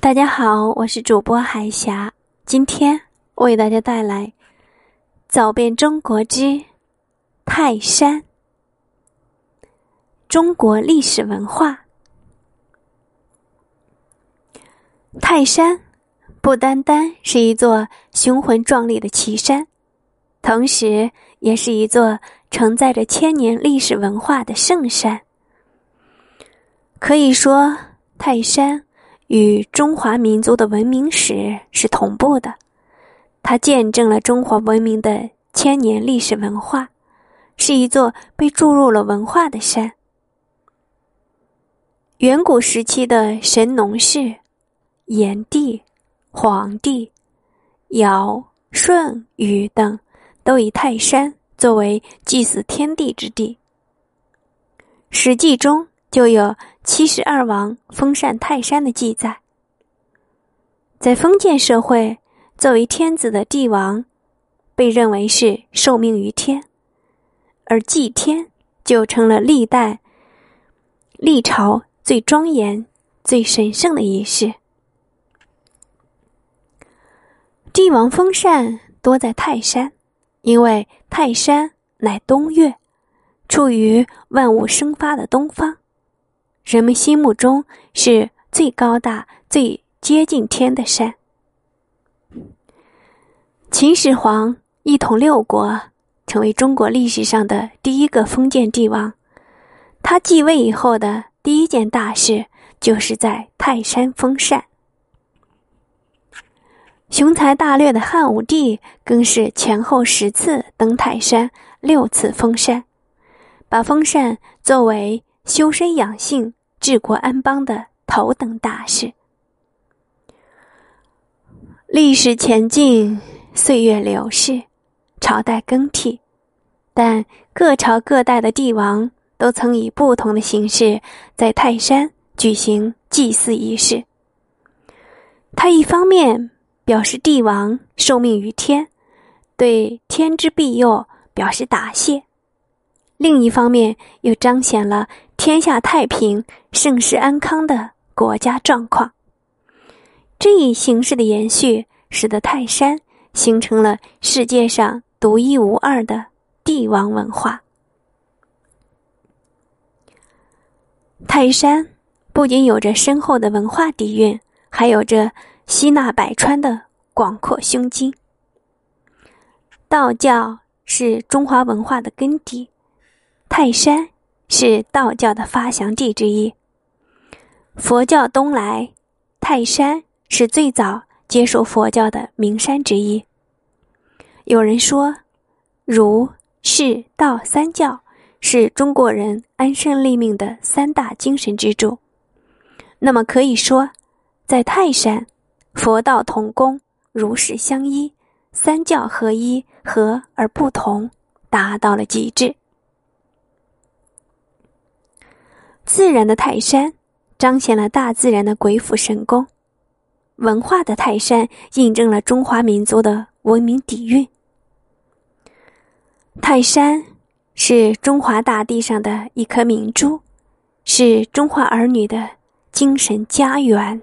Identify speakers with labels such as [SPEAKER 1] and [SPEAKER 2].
[SPEAKER 1] 大家好，我是主播海霞，今天为大家带来《走遍中国之泰山》。中国历史文化，泰山不单单是一座雄浑壮丽的奇山，同时也是一座承载着千年历史文化的圣山。可以说，泰山。与中华民族的文明史是同步的，它见证了中华文明的千年历史文化，是一座被注入了文化的山。远古时期的神农氏、炎帝、黄帝、尧、舜、禹等，都以泰山作为祭祀天地之地。《史记》中。就有七十二王封禅泰山的记载。在封建社会，作为天子的帝王，被认为是受命于天，而祭天就成了历代历朝最庄严、最神圣的仪式。帝王封禅多在泰山，因为泰山乃东岳，处于万物生发的东方。人们心目中是最高大、最接近天的山。秦始皇一统六国，成为中国历史上的第一个封建帝王。他继位以后的第一件大事，就是在泰山封禅。雄才大略的汉武帝更是前后十次登泰山，六次封禅，把封禅作为。修身养性、治国安邦的头等大事。历史前进，岁月流逝，朝代更替，但各朝各代的帝王都曾以不同的形式在泰山举行祭祀仪式。他一方面表示帝王受命于天，对天之庇佑表示答谢；另一方面又彰显了。天下太平、盛世安康的国家状况，这一形式的延续，使得泰山形成了世界上独一无二的帝王文化。泰山不仅有着深厚的文化底蕴，还有着吸纳百川的广阔胸襟。道教是中华文化的根底，泰山。是道教的发祥地之一。佛教东来，泰山是最早接受佛教的名山之一。有人说，儒、释、道三教是中国人安身立命的三大精神支柱。那么可以说，在泰山，佛道同工，儒释相依，三教合一，和而不同，达到了极致。自然的泰山，彰显了大自然的鬼斧神工；文化的泰山，印证了中华民族的文明底蕴。泰山是中华大地上的一颗明珠，是中华儿女的精神家园。